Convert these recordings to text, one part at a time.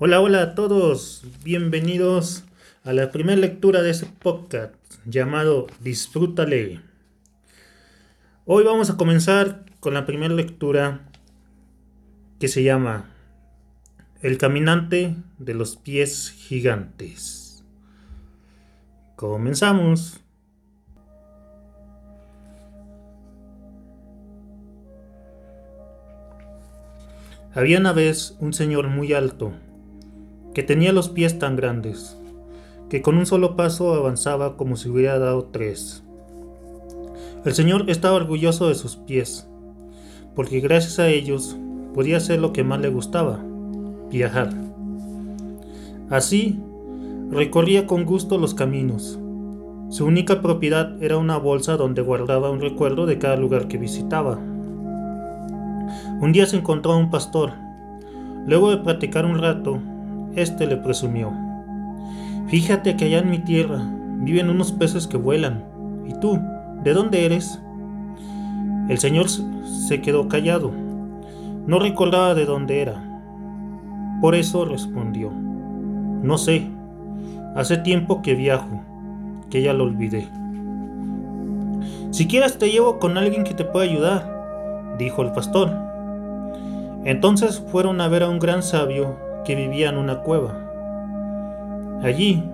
Hola, hola a todos, bienvenidos a la primera lectura de este podcast llamado Disfrútale. Hoy vamos a comenzar con la primera lectura que se llama El caminante de los pies gigantes. Comenzamos. Había una vez un señor muy alto que tenía los pies tan grandes, que con un solo paso avanzaba como si hubiera dado tres. El Señor estaba orgulloso de sus pies, porque gracias a ellos podía hacer lo que más le gustaba, viajar. Así, recorría con gusto los caminos. Su única propiedad era una bolsa donde guardaba un recuerdo de cada lugar que visitaba. Un día se encontró a un pastor. Luego de platicar un rato, este le presumió. Fíjate que allá en mi tierra viven unos peces que vuelan. ¿Y tú? ¿De dónde eres? El señor se quedó callado. No recordaba de dónde era. Por eso respondió. No sé. Hace tiempo que viajo, que ya lo olvidé. Si quieres te llevo con alguien que te pueda ayudar, dijo el pastor. Entonces fueron a ver a un gran sabio que vivía en una cueva. Allí,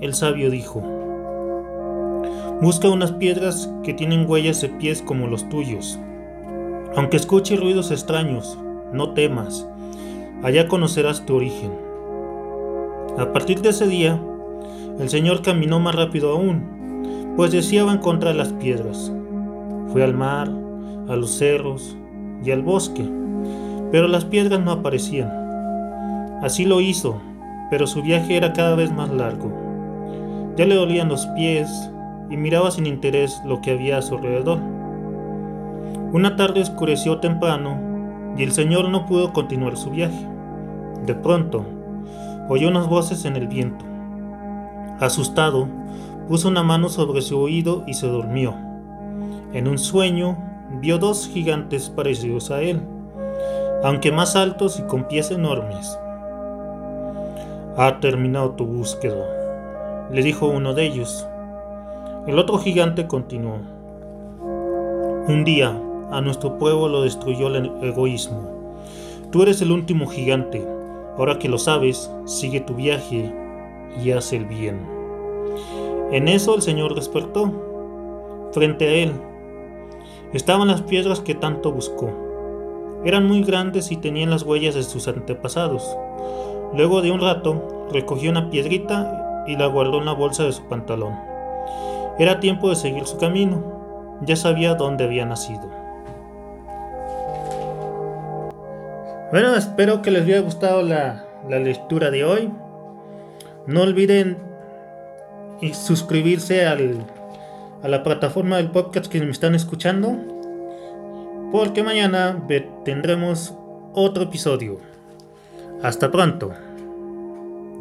el sabio dijo, Busca unas piedras que tienen huellas de pies como los tuyos. Aunque escuche ruidos extraños, no temas, allá conocerás tu origen. A partir de ese día, el Señor caminó más rápido aún, pues deseaba encontrar las piedras. Fue al mar, a los cerros y al bosque, pero las piedras no aparecían. Así lo hizo, pero su viaje era cada vez más largo. Ya le dolían los pies y miraba sin interés lo que había a su alrededor. Una tarde oscureció temprano y el señor no pudo continuar su viaje. De pronto, oyó unas voces en el viento. Asustado, puso una mano sobre su oído y se durmió. En un sueño, vio dos gigantes parecidos a él, aunque más altos y con pies enormes. Ha terminado tu búsqueda, le dijo uno de ellos. El otro gigante continuó. Un día, a nuestro pueblo lo destruyó el egoísmo. Tú eres el último gigante. Ahora que lo sabes, sigue tu viaje y haz el bien. En eso el Señor despertó. Frente a él estaban las piedras que tanto buscó. Eran muy grandes y tenían las huellas de sus antepasados. Luego de un rato, recogió una piedrita y la guardó en la bolsa de su pantalón. Era tiempo de seguir su camino. Ya sabía dónde había nacido. Bueno, espero que les haya gustado la, lectura de hoy. No olviden suscribirse a la plataforma del podcast que me están escuchando. Porque mañana tendremos otro episodio. Hasta pronto.